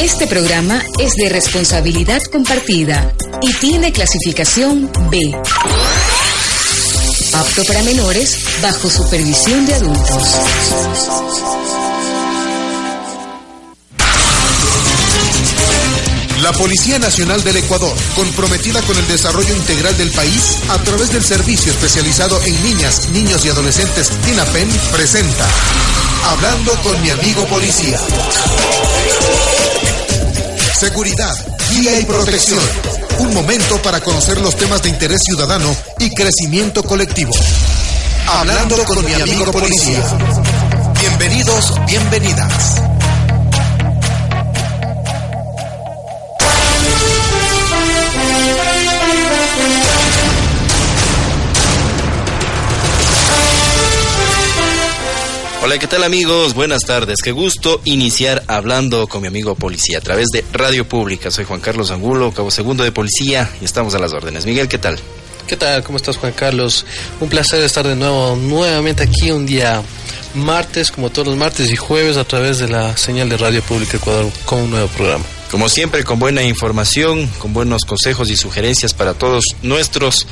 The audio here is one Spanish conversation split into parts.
Este programa es de responsabilidad compartida y tiene clasificación B. Apto para menores bajo supervisión de adultos. La Policía Nacional del Ecuador, comprometida con el desarrollo integral del país a través del servicio especializado en niñas, niños y adolescentes TINAPEN, presenta Hablando con mi amigo policía. Seguridad, guía y protección. Un momento para conocer los temas de interés ciudadano y crecimiento colectivo. Hablando con mi amigo policía. Bienvenidos, bienvenidas. Hola, ¿qué tal amigos? Buenas tardes. Qué gusto iniciar hablando con mi amigo policía a través de Radio Pública. Soy Juan Carlos Angulo, cabo segundo de policía y estamos a las órdenes. Miguel, ¿qué tal? ¿Qué tal? ¿Cómo estás, Juan Carlos? Un placer estar de nuevo, nuevamente aquí un día martes, como todos los martes y jueves, a través de la señal de Radio Pública Ecuador con un nuevo programa. Como siempre, con buena información, con buenos consejos y sugerencias para todos nuestros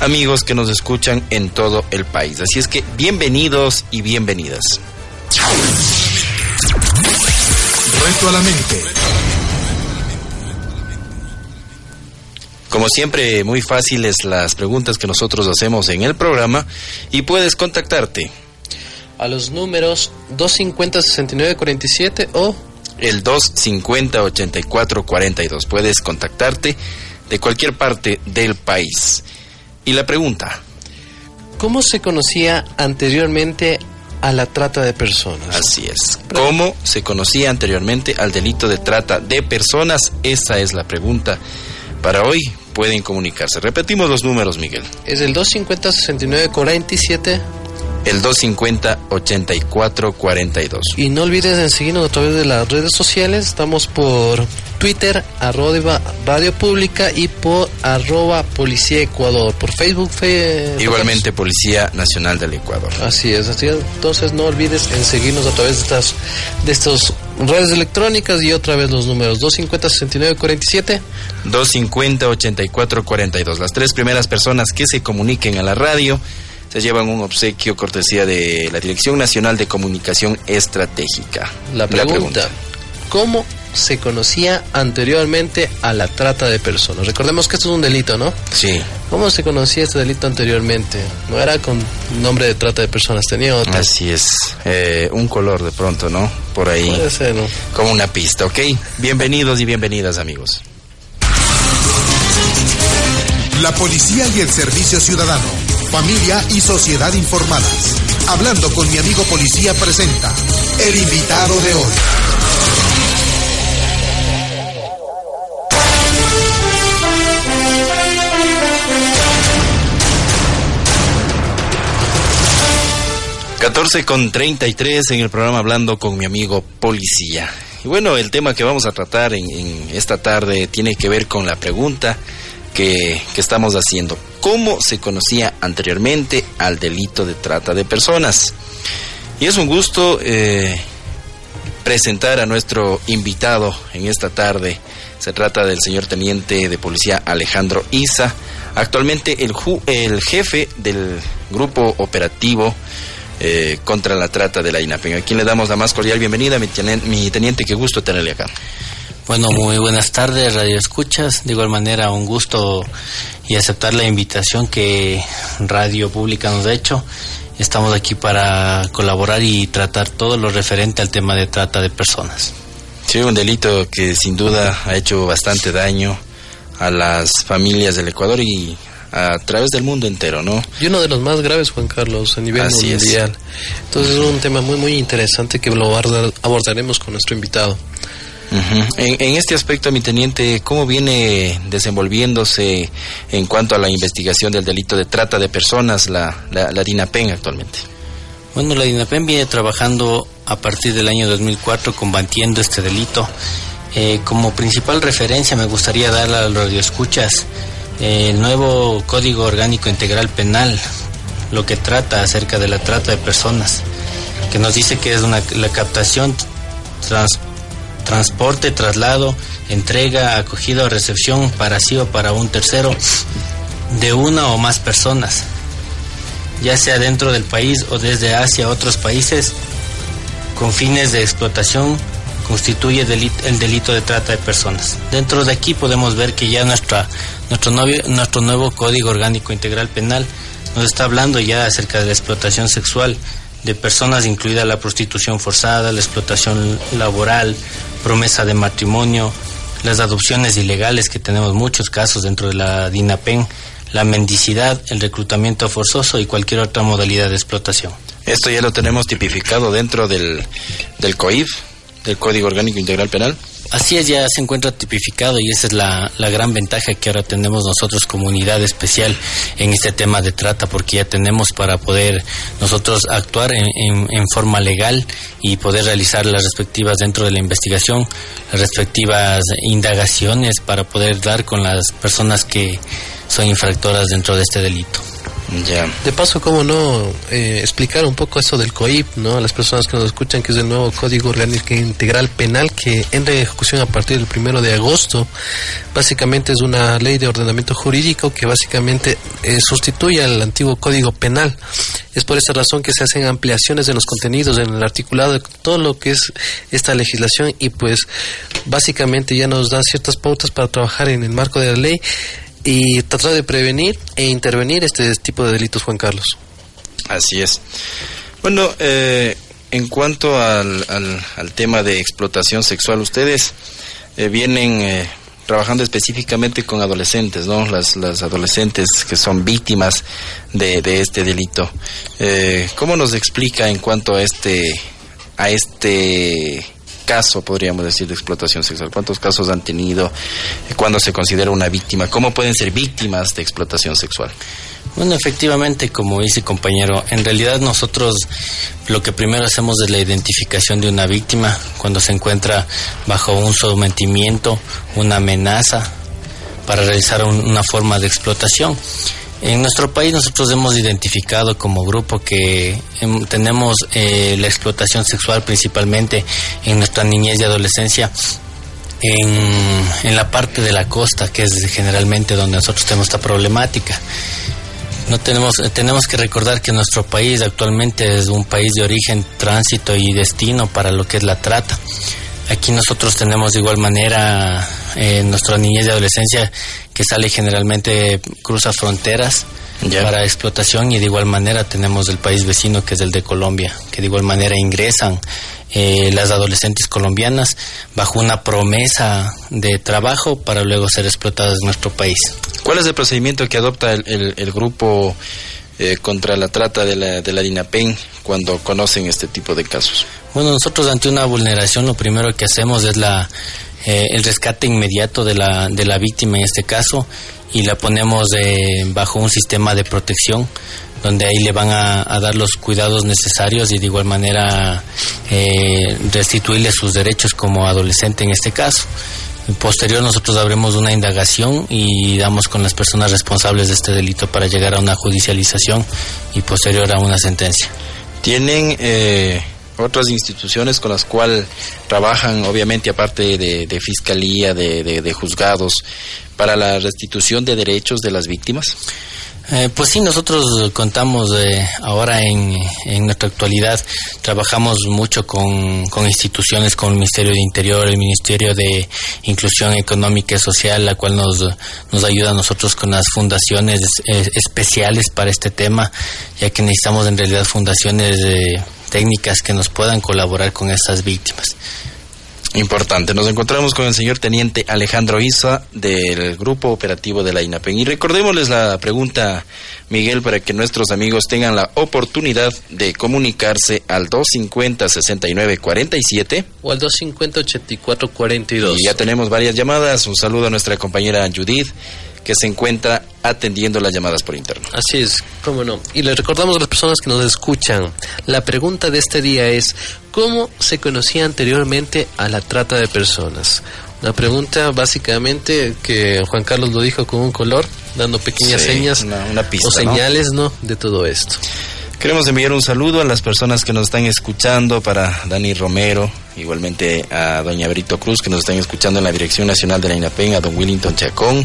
amigos que nos escuchan en todo el país. Así es que bienvenidos y bienvenidas. Reto a la mente. Como siempre, muy fáciles las preguntas que nosotros hacemos en el programa y puedes contactarte A los números 250-6947 o el 250-8442. Puedes contactarte de cualquier parte del país. Y la pregunta, ¿cómo se conocía anteriormente a la trata de personas? así es, ¿cómo se conocía anteriormente al delito de trata de personas? Esa es la pregunta para hoy. Pueden comunicarse. Repetimos los números, Miguel. Es el 250-6947 El 250-8442. y no olvides en seguirnos a través de las redes sociales. Estamos por Twitter, arroba Radio Pública y por arroba Policía Ecuador. Por Facebook, fe- Igualmente, Policía Nacional del Ecuador. Así es, así es. Entonces no olvides en seguirnos a través de estas de estas redes electrónicas y otra vez los números 250-6947 250-8442. Las tres primeras personas que se comuniquen a la radio se llevan un obsequio cortesía de la Dirección Nacional de Comunicación Estratégica. La pregunta, ¿cómo se conocía anteriormente a la trata de personas? Recordemos que esto es un delito, ¿no? Sí, ¿Cómo se conocía este delito anteriormente? No era con nombre de trata de personas, tenía otro. así es. Eh, un color de pronto, ¿no? Por ahí. Puede ser, ¿no? Como una pista, ¿ok? Bienvenidos y bienvenidas, amigos. La policía y el servicio ciudadano. Familia y sociedad informadas. Hablando con mi amigo policía presenta el invitado de hoy. Catorce con 33 en el programa Hablando con mi amigo policía. Y bueno, el tema que vamos a tratar en esta tarde tiene que ver con la pregunta que, estamos haciendo. ¿Cómo se conocía anteriormente al delito de trata de personas? Y es un gusto eh, presentar a nuestro invitado en esta tarde. Se trata del señor teniente de policía Alejandro Isa, actualmente el, ju- el jefe del grupo operativo eh, contra la trata de la INAPEN. A quien le damos la más cordial bienvenida, mi teniente, mi teniente qué gusto tenerle acá. Bueno, muy buenas tardes, Radio Escuchas. De igual manera, un gusto y aceptar la invitación que Radio Pública nos ha hecho. Estamos aquí para colaborar y tratar todo lo referente al tema de trata de personas. Sí, un delito que sin duda ha hecho bastante daño a las familias del Ecuador y a través del mundo entero, ¿no? Y uno de los más graves, Juan Carlos, a nivel mundial. Entonces es un tema muy, muy interesante que lo abordaremos con nuestro invitado. En, este aspecto, mi teniente, ¿cómo viene desenvolviéndose en cuanto a la investigación del delito de trata de personas la, la, DINAPEN actualmente? Bueno, la DINAPEN viene trabajando a partir del año 2004 combatiendo este delito. Eh, como principal referencia me gustaría dar a los radioescuchas eh, el nuevo Código Orgánico Integral Penal, lo que trata acerca de la trata de personas, que nos dice que es una, la captación, transporte, traslado, entrega, acogida o recepción para sí o para un tercero de una o más personas, ya sea dentro del país o desde Asia a otros países, con fines de explotación constituye el delito de trata de personas. Dentro de aquí podemos ver que ya nuestro, nuestro nuevo Código Orgánico Integral Penal nos está hablando ya acerca de la explotación sexual de personas, incluida la prostitución forzada, la explotación laboral, promesa de matrimonio, las adopciones ilegales, que tenemos muchos casos dentro de la DINAPEN, la mendicidad, el reclutamiento forzoso y cualquier otra modalidad de explotación. Esto ya lo tenemos tipificado dentro del, del COIF, del Código Orgánico Integral Penal. Así es, ya se encuentra tipificado y esa es la, gran ventaja que ahora tenemos nosotros como unidad especial en este tema de trata, porque ya tenemos para poder nosotros actuar en, en, forma legal y poder realizar las respectivas dentro de la investigación, las respectivas indagaciones para poder dar con las personas que son infractoras dentro de este delito. De paso, ¿cómo no eh, explicar un poco eso del COIP, ¿no? A las personas que nos escuchan, que es el nuevo Código Orgánico Integral Penal que entra en ejecución a partir del primero de agosto. Básicamente es una ley de ordenamiento jurídico que básicamente eh, sustituye al antiguo Código Penal. Es por esa razón que se hacen ampliaciones de los contenidos en el articulado de todo lo que es esta legislación y pues básicamente ya nos da ciertas pautas para trabajar en el marco de la ley y tratar de prevenir e intervenir este tipo de delitos, Juan Carlos. Así es. Bueno, eh, en cuanto al, al, tema de explotación sexual, ustedes eh, vienen eh, trabajando específicamente con adolescentes, ¿no? Las, las adolescentes que son víctimas de, de este delito. ¿Cómo nos explica en cuanto a este, a este caso, podríamos decir, de explotación sexual? ¿Cuántos casos han tenido? ¿Cuándo se considera una víctima? ¿Cómo pueden ser víctimas de explotación sexual? Bueno, efectivamente, como dice compañero, en realidad nosotros lo que primero hacemos es la identificación de una víctima cuando se encuentra bajo un sometimiento, una amenaza para realizar una forma de explotación. En nuestro país nosotros hemos identificado como grupo que em, tenemos eh, la explotación sexual principalmente en nuestra niñez y adolescencia en, la parte de la costa, que es generalmente donde nosotros tenemos esta problemática. No tenemos, tenemos que recordar que nuestro país actualmente es un país de origen, tránsito y destino para lo que es la trata. Aquí nosotros tenemos de igual manera en eh, nuestra niñez y adolescencia que sale generalmente cruza fronteras para explotación y de igual manera tenemos el país vecino que es el de Colombia, que de igual manera ingresan eh, las adolescentes colombianas bajo una promesa de trabajo para luego ser explotadas en nuestro país. ¿Cuál es el procedimiento que adopta el, el, grupo eh, contra la trata de la, de la DINAPEN cuando conocen este tipo de casos? Bueno, nosotros ante una vulneración lo primero que hacemos es la, eh, el rescate inmediato de la, de la víctima en este caso y la ponemos eh, bajo un sistema de protección donde ahí le van a, dar los cuidados necesarios y de igual manera eh, restituirle sus derechos como adolescente en este caso. Posterior nosotros habremos una indagación y damos con las personas responsables de este delito para llegar a una judicialización y posterior a una sentencia. ¿Tienen eh, otras instituciones con las cuales trabajan, obviamente, aparte de, fiscalía, de, de, juzgados, para la restitución de derechos de las víctimas? Eh, pues sí, nosotros contamos eh, ahora en, en, nuestra actualidad, trabajamos mucho con, con, instituciones como el Ministerio de Interior, el Ministerio de Inclusión Económica y Social, la cual nos, nos ayuda a nosotros con las fundaciones eh, especiales para este tema, ya que necesitamos en realidad fundaciones técnicas que nos puedan colaborar con estas víctimas. Importante. Nos encontramos con el señor teniente Alejandro Isa del Grupo Operativo de la INAPEN. Y recordémosles la pregunta, Miguel, para que nuestros amigos tengan la oportunidad de comunicarse al 250-6947 o al 250-8442. Y ya tenemos varias llamadas. Un saludo a nuestra compañera Judith que se encuentra atendiendo las llamadas por internet. Así es, cómo no. Y les recordamos a las personas que nos escuchan, la pregunta de este día es, ¿cómo se conocía anteriormente a la trata de personas? Una pregunta básicamente que Juan Carlos lo dijo con un color, dando pequeñas señas una, pista, o señales ¿no? de todo esto. Queremos enviar un saludo a las personas que nos están escuchando, para Dani Romero, igualmente a doña Brito Cruz, que nos están escuchando en la Dirección Nacional de la INAPEN, a don Willington Chacón,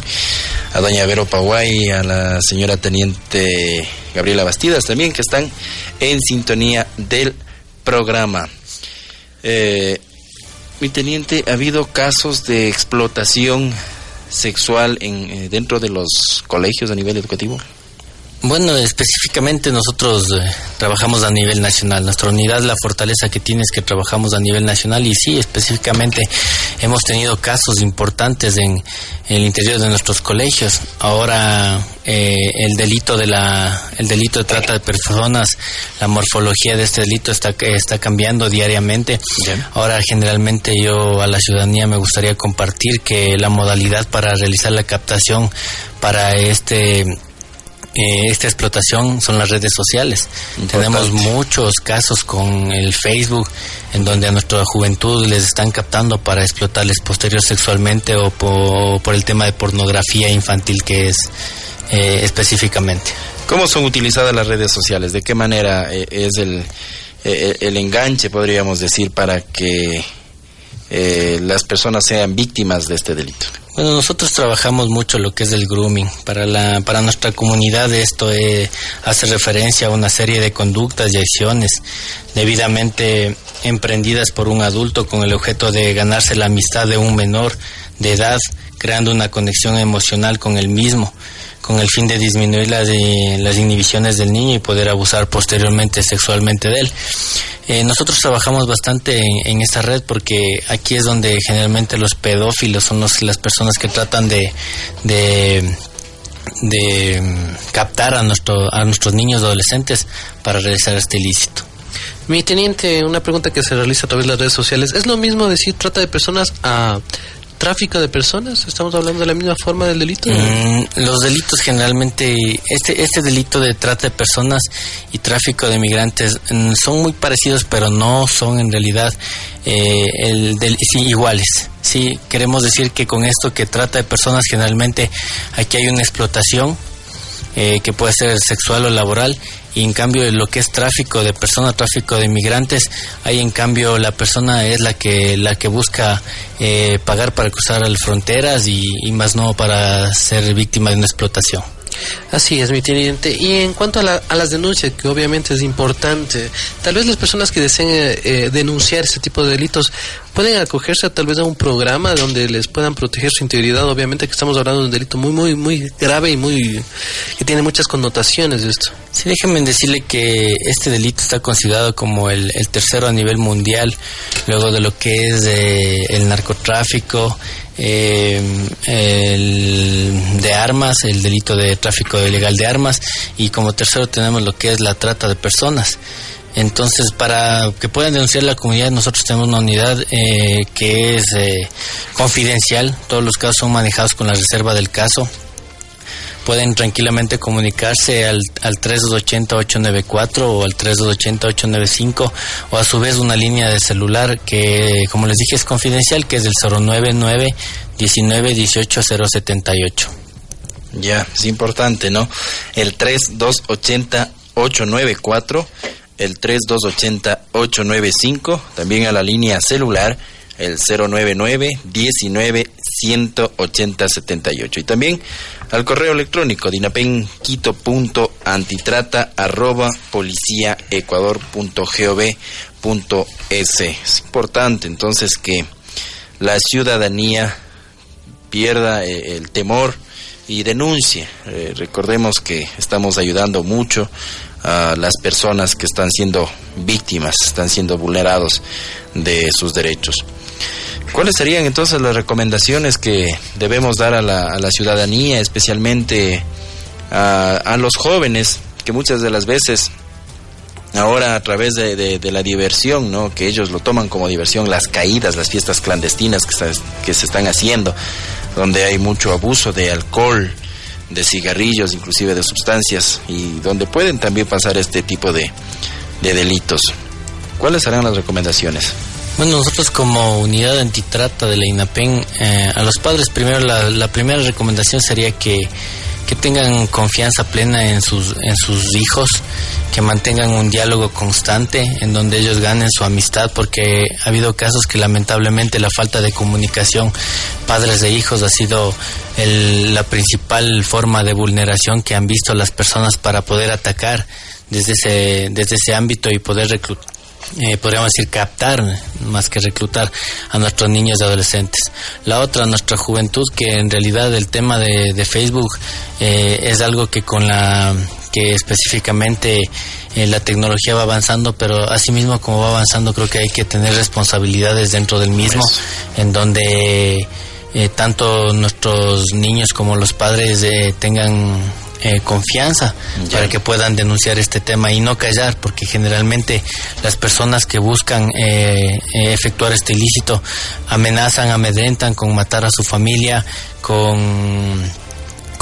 a doña Vero Paguay, a la señora Teniente Gabriela Bastidas también, que están en sintonía del programa. Eh, mi teniente, ¿ha habido casos de explotación sexual en, eh, dentro de los colegios a nivel educativo? Bueno, específicamente nosotros eh, trabajamos a nivel nacional. Nuestra unidad, la fortaleza que tiene es que trabajamos a nivel nacional y sí, específicamente hemos tenido casos importantes en, el interior de nuestros colegios. Ahora eh, el delito de la, el delito de trata de personas, la morfología de este delito está está cambiando diariamente. Ahora generalmente yo a la ciudadanía me gustaría compartir que la modalidad para realizar la captación para este eh, esta explotación son las redes sociales. Tenemos muchos casos con el Facebook en donde a nuestra juventud les están captando para explotarles posterior sexualmente o por, el tema de pornografía infantil que es eh, específicamente. ¿Cómo son utilizadas las redes sociales? ¿De qué manera eh, es el, el enganche, podríamos decir, para que las personas sean víctimas de este delito? Bueno, nosotros trabajamos mucho lo que es el grooming. Para, la, para nuestra comunidad esto eh, hace referencia a una serie de conductas y acciones debidamente emprendidas por un adulto con el objeto de ganarse la amistad de un menor de edad, creando una conexión emocional con el mismo con el fin de disminuir las, las inhibiciones del niño y poder abusar posteriormente sexualmente de él. Eh, nosotros trabajamos bastante en, esta red porque aquí es donde generalmente los pedófilos son las personas que tratan de, de, mm, captar a, nuestro, a nuestros niños adolescentes para realizar este ilícito. Mi teniente, una pregunta que se realiza a través de las redes sociales. ¿Es lo mismo decir trata de personas a tráfico de personas? ¿Estamos hablando de la misma forma del delito? Mm, los delitos generalmente, este, este delito de trata de personas y tráfico de migrantes mm, son muy parecidos, pero no son en realidad eh, el del, iguales. Sí, queremos decir que con esto que trata de personas generalmente aquí hay una explotación eh, que puede ser sexual o laboral y en cambio lo que es tráfico de personas, tráfico de inmigrantes, ahí en cambio la persona es la que la que busca eh, pagar para cruzar las fronteras y, más no para ser víctima de una explotación. Así es, mi teniente. Y en cuanto a, las denuncias, que obviamente es importante, tal vez las personas que deseen eh, denunciar este tipo de delitos pueden acogerse tal vez a un programa donde les puedan proteger su integridad. Obviamente que estamos hablando de un delito muy, muy, muy grave y muy que tiene muchas connotaciones esto. Sí, déjenme decirle que este delito está considerado como el, tercero a nivel mundial, luego de lo que es eh, el narcotráfico, eh, el de armas, el delito de tráfico ilegal de armas y como tercero tenemos lo que es la trata de personas. Entonces, para que puedan denunciar la comunidad, nosotros tenemos una unidad eh, que es eh, confidencial. Todos los casos son manejados con la reserva del caso. Pueden tranquilamente comunicarse al, al 3280-894 o al 3280-895 o a su vez una línea de celular que, como les dije, es confidencial, que es el 099 19 18 078. Ya, es importante, ¿no? El 3280 894 el 3280-895, también a la línea celular el 099-19-180-78 y también al correo electrónico dinapenquito.antitrata arroba es. Es importante entonces que la ciudadanía pierda eh, el temor y denuncie. Eh, recordemos que estamos ayudando mucho a las personas que están siendo víctimas, están siendo vulnerados de sus derechos. ¿Cuáles serían entonces las recomendaciones que debemos dar a la, a la ciudadanía, especialmente a, los jóvenes, que muchas de las veces ahora a través de, la diversión, ¿no? que ellos lo toman como diversión, las caídas, las fiestas clandestinas que se están haciendo, donde hay mucho abuso de alcohol, de cigarrillos, inclusive de sustancias, y donde pueden también pasar este tipo de, de delitos. ¿Cuáles serán las recomendaciones? Bueno, nosotros como unidad antitrata de la INAPEN, eh, a los padres primero la, la, primera recomendación sería que, que tengan confianza plena en sus, en sus hijos, que mantengan un diálogo constante en donde ellos ganen su amistad, porque ha habido casos que lamentablemente la falta de comunicación padres de hijos ha sido el, la principal forma de vulneración que han visto las personas para poder atacar desde ese, desde ese ámbito y poder reclutar eh, podríamos decir, captar más que reclutar a nuestros niños y adolescentes. La otra, nuestra juventud, que en realidad el tema de, de Facebook eh, es algo que con la que específicamente eh, la tecnología va avanzando, pero asimismo como va avanzando creo que hay que tener responsabilidades dentro del mismo, en donde eh, tanto nuestros niños como los padres eh, tengan eh, confianza ya. para que puedan denunciar este tema y no callar, porque generalmente las personas que buscan eh, efectuar este ilícito amenazan, amedrentan con matar a su familia, con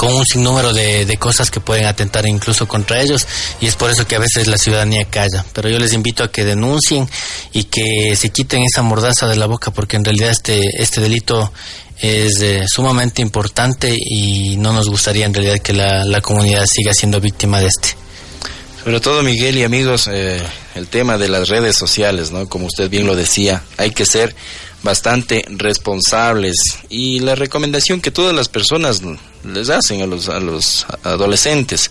con un sinnúmero de, de, cosas que pueden atentar incluso contra ellos y es por eso que a veces la ciudadanía calla. Pero yo les invito a que denuncien y que se quiten esa mordaza de la boca porque en realidad este, este delito es eh, sumamente importante y no nos gustaría en realidad que la, la, comunidad siga siendo víctima de este. Sobre todo, Miguel y amigos, eh, el tema de las redes sociales, ¿no? Como usted bien lo decía, hay que ser bastante responsables y la recomendación que todas las personas les hacen a los, a los adolescentes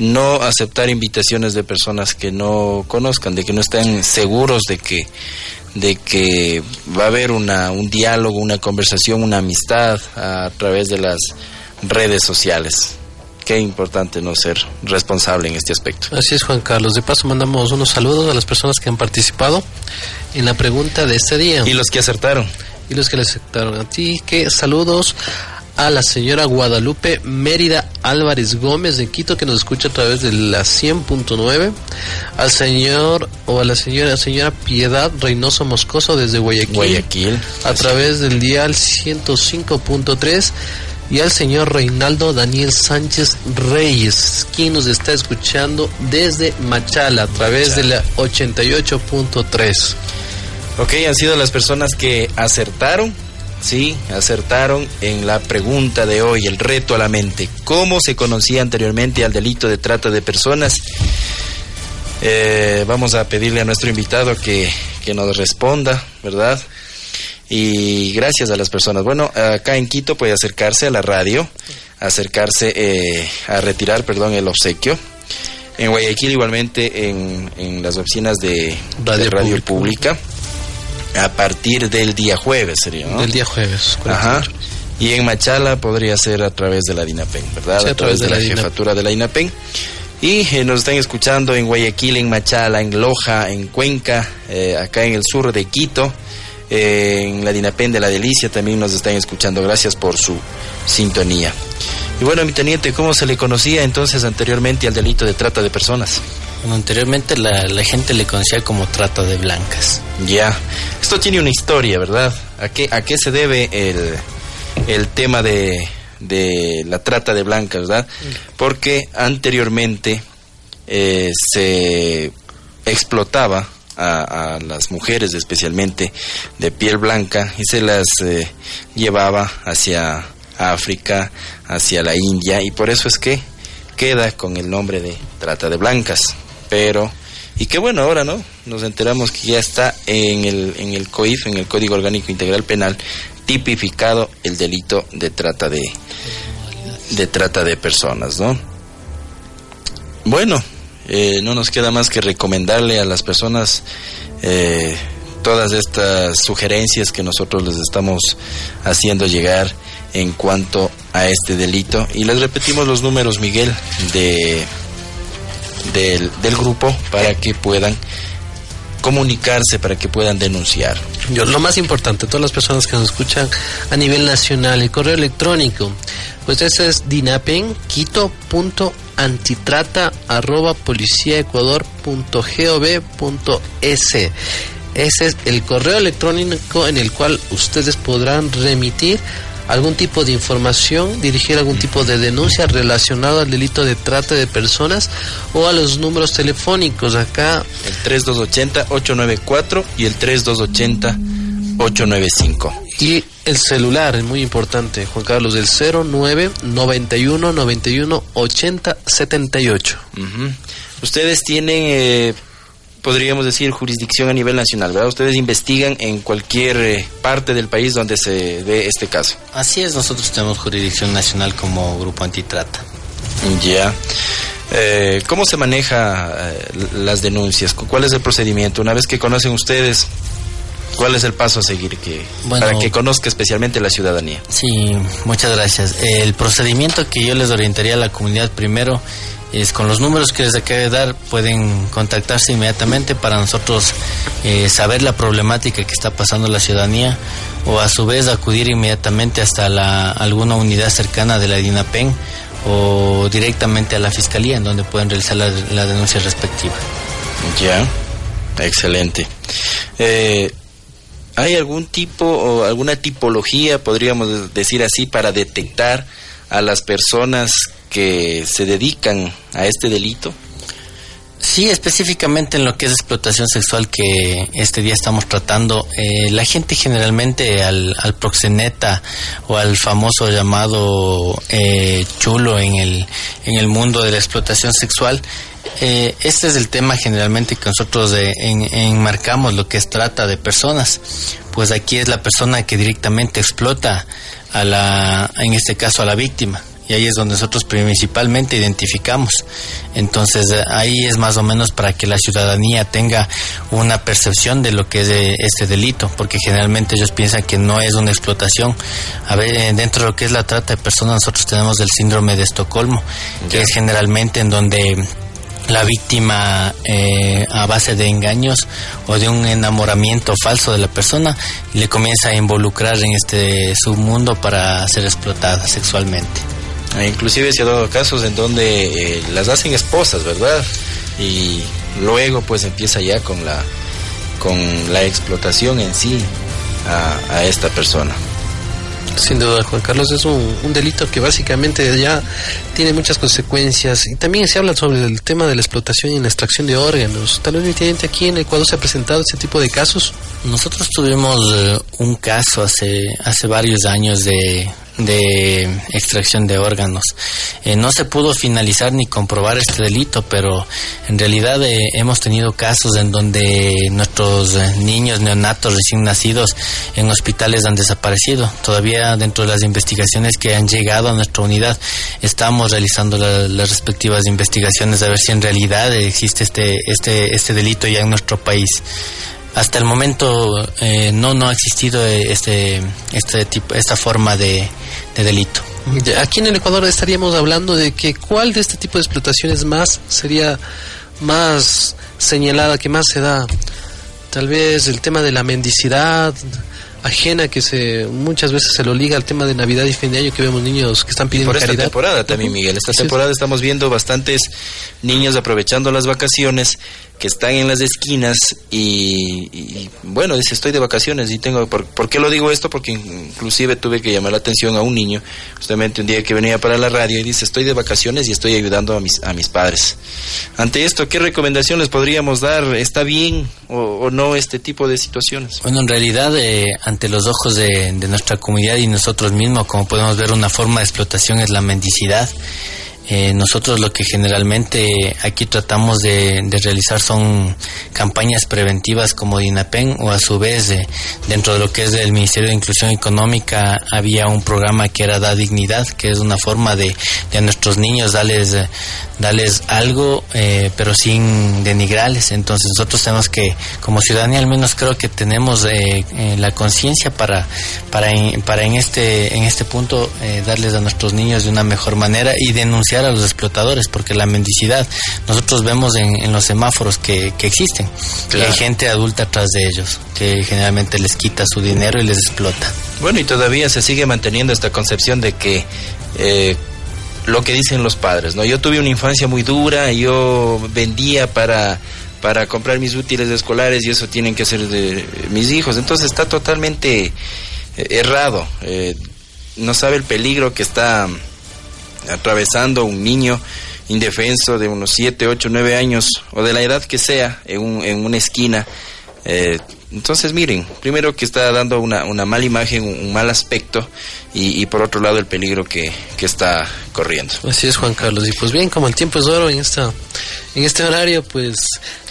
no aceptar invitaciones de personas que no conozcan, de que no estén seguros de que de que va a haber una, un diálogo, una conversación, una amistad a través de las redes sociales. Qué importante no ser responsable en este aspecto. Así es, Juan Carlos. De paso, mandamos unos saludos a las personas que han participado en la pregunta de este día. Y los que acertaron. Y los que le acertaron. A ti, que saludos a la señora Guadalupe Mérida Álvarez Gómez de Quito que nos escucha a través de la 100.9 al señor o a la señora señora Piedad Reynoso Moscoso desde Guayaquil, Guayaquil a través del dial 105.3 y al señor Reinaldo Daniel Sánchez Reyes, quien nos está escuchando desde Machala a través Machala. de la 88.3. Ok, han sido las personas que acertaron Sí, acertaron en la pregunta de hoy, el reto a la mente. ¿Cómo se conocía anteriormente al delito de trata de personas? Eh, vamos a pedirle a nuestro invitado que, que nos responda, ¿verdad? Y gracias a las personas. Bueno, acá en Quito puede acercarse a la radio, acercarse eh, a retirar, perdón, el obsequio. En Guayaquil igualmente en, en las oficinas de Radio, de radio Pública. Pública a partir del día jueves sería, ¿no? Del día jueves. Ajá. Y en Machala podría ser a través de la DINAPEN, ¿verdad? Sí, a, través, de, la, la jefatura de la DINAPEN. Y eh, nos están escuchando en Guayaquil, en Machala, en Loja, en Cuenca, eh, acá en el sur de Quito, eh, en la DINAPEN de la Delicia también nos están escuchando. Gracias por su sintonía. Y bueno, mi teniente, ¿cómo se le conocía entonces anteriormente al delito de trata de personas? Bueno, anteriormente la, la, gente le conocía como trata de blancas. Ya. Esto tiene una historia, ¿verdad? ¿A qué, a qué se debe el, el tema de, de la trata de blancas, verdad? Porque anteriormente eh, se explotaba a, a, las mujeres, especialmente de piel blanca, y se las eh, llevaba hacia África, hacia la India, y por eso es que queda con el nombre de trata de blancas pero y qué bueno ahora, ¿no? Nos enteramos que ya está en el en el COIF, en el Código Orgánico Integral Penal, tipificado el delito de trata de de trata de personas, ¿no? Bueno, eh, no nos queda más que recomendarle a las personas eh, todas estas sugerencias que nosotros les estamos haciendo llegar en cuanto a este delito y les repetimos los números Miguel de del, del grupo para que puedan comunicarse para que puedan denunciar? Yo, lo más importante, todas las personas que nos escuchan a nivel nacional, el correo electrónico, pues ese es dinapenquito.antitrata arroba policiaecuador.gov.es. Ese es el correo electrónico en el cual ustedes podrán remitir algún tipo de información, dirigir algún tipo de denuncia relacionado al delito de trata de personas o a los números telefónicos. Acá el 3280-894 y el 3280-895. Y el celular es muy importante, Juan Carlos, del 09 91 91 80 78. Ustedes tienen eh, podríamos decir, jurisdicción a nivel nacional, ¿verdad? Ustedes investigan en cualquier eh, parte del país donde se dé este caso. Así es, nosotros tenemos jurisdicción nacional como grupo antitrata. Ya. Eh, ¿Cómo se maneja eh, las denuncias? ¿Cuál es el procedimiento? Una vez que conocen ustedes, ¿cuál es el paso a seguir que, para que conozca especialmente la ciudadanía? Sí, muchas gracias. El procedimiento que yo les orientaría a la comunidad primero es con los números que les acabo de dar pueden contactarse inmediatamente para nosotros eh, saber la problemática que está pasando la ciudadanía o a su vez acudir inmediatamente hasta la, alguna unidad cercana de la DINAPEN o directamente a la fiscalía en donde pueden realizar la, denuncia respectiva. Ya, excelente. Eh, ¿Hay algún tipo o alguna tipología, podríamos decir así, para detectar a las personas que se dedican a este delito? Sí, específicamente en lo que es explotación sexual que este día estamos tratando, eh, la gente generalmente al, proxeneta o al famoso llamado eh, chulo en el, en el mundo de la explotación sexual, eh, este es el tema generalmente que nosotros enmarcamos lo que es trata de personas, pues aquí es la persona que directamente explota a la, en este caso a la víctima y ahí es donde nosotros principalmente identificamos. Entonces ahí es más o menos para que la ciudadanía tenga una percepción de lo que es este delito, porque generalmente ellos piensan que no es una explotación. A ver, dentro de lo que es la trata de personas nosotros tenemos el síndrome de Estocolmo, que es generalmente en donde la víctima eh, a base de engaños o de un enamoramiento falso de la persona le comienza a involucrar en este submundo para ser explotada sexualmente. Ah, inclusive se ha dado casos en donde eh, las hacen esposas, ¿verdad? Y luego pues empieza ya con la, con la explotación en sí a, a esta persona. Sin duda, Juan Carlos, es un, un, delito que básicamente ya tiene muchas consecuencias. Y también se habla sobre el tema de la explotación y la extracción de órganos. Tal vez aquí en Ecuador se ha presentado ese tipo de casos. Nosotros tuvimos eh, un caso hace, hace varios años de de extracción de órganos. Eh, no se pudo finalizar ni comprobar este delito, pero en realidad eh, hemos tenido casos en donde nuestros eh, niños neonatos recién nacidos en hospitales han desaparecido. Todavía dentro de las investigaciones que han llegado a nuestra unidad estamos realizando las respectivas investigaciones a ver si en realidad existe este este este delito ya en nuestro país hasta el momento no no ha existido este este tipo esta forma de, de delito. Aquí en el Ecuador estaríamos hablando de que cuál de este tipo de explotaciones más sería más señalada, que más se da. Tal vez el tema de la mendicidad ajena que se muchas veces se lo liga al tema de Navidad y fin de año que vemos niños que están pidiendo por esta temporada también Miguel esta temporada estamos viendo bastantes niños aprovechando las vacaciones que están en las esquinas y, bueno, dice, estoy de vacaciones y tengo, por, por, qué lo digo esto? Porque inclusive tuve que llamar la atención a un niño, justamente un día que venía para la radio y dice, estoy de vacaciones y estoy ayudando a mis, a mis padres. Ante esto, ¿qué recomendación les podríamos dar? ¿Está bien o, no este tipo de situaciones? Bueno, en realidad, eh, ante los ojos de, de nuestra comunidad y nosotros mismos, como podemos ver, una forma de explotación es la mendicidad. Eh, nosotros lo que generalmente aquí tratamos de, realizar son campañas preventivas como DINAPEN o a su vez dentro de lo que es el Ministerio de Inclusión Económica había un programa que era Da Dignidad, que es una forma de, a nuestros niños darles, darles algo, eh, pero sin denigrarles. Entonces nosotros tenemos que, como ciudadanía al menos creo que tenemos eh, eh, la conciencia para, para, en, para en este, en este punto darles a nuestros niños de una mejor manera y denunciar a los explotadores, porque la mendicidad, nosotros vemos en, los semáforos que, que existen, que hay gente adulta atrás de ellos, que generalmente les quita su dinero y les explota. Bueno, y todavía se sigue manteniendo esta concepción de que lo que dicen los padres, ¿no? Yo tuve una infancia muy dura, yo vendía para para comprar mis útiles escolares y eso tienen que ser de mis hijos. Entonces está totalmente eh, errado. Eh, no sabe el peligro que está atravesando un niño indefenso de unos 7, 8, 9 años o de la edad que sea en, un, en una esquina. Eh, entonces, miren, primero que está dando una, una mala imagen, un mal aspecto, y, por otro lado el peligro que, que, está corriendo. Así es, Juan Carlos. Y pues bien, como el tiempo es oro en, esta, en este horario, pues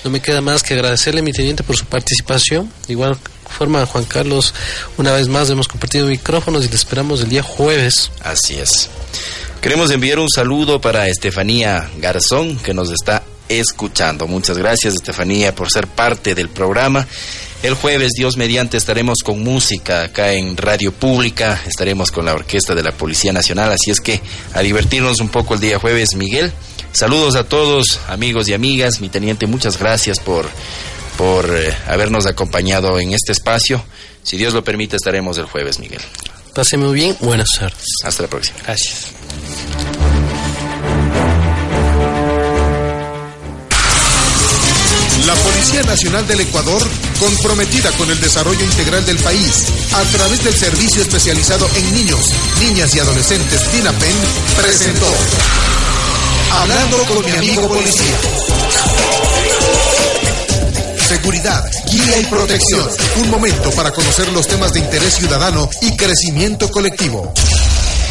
no me queda más que agradecerle a mi teniente por su participación. Igual forma, Juan Carlos, una vez más hemos compartido micrófonos y le esperamos el día jueves. Así es. Queremos enviar un saludo para Estefanía Garzón, que nos está escuchando. Muchas gracias, Estefanía, por ser parte del programa. El jueves, Dios mediante, estaremos con música acá en Radio Pública, estaremos con la Orquesta de la Policía Nacional, así es que a divertirnos un poco el día jueves, Miguel. Saludos a todos, amigos y amigas. Mi teniente, muchas gracias por, por eh, habernos acompañado en este espacio. Si Dios lo permite, estaremos el jueves, Miguel. Pase muy bien, buenas tardes. Hasta la próxima. Gracias. Nacional del Ecuador, comprometida con el desarrollo integral del país, a través del Servicio Especializado en Niños, Niñas y Adolescentes DINAPEN, presentó Hablando con mi amigo policía. Seguridad, guía y protección. Un momento para conocer los temas de interés ciudadano y crecimiento colectivo.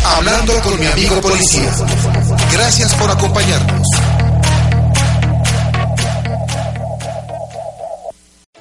Hablando con mi amigo policía. Gracias por acompañarnos.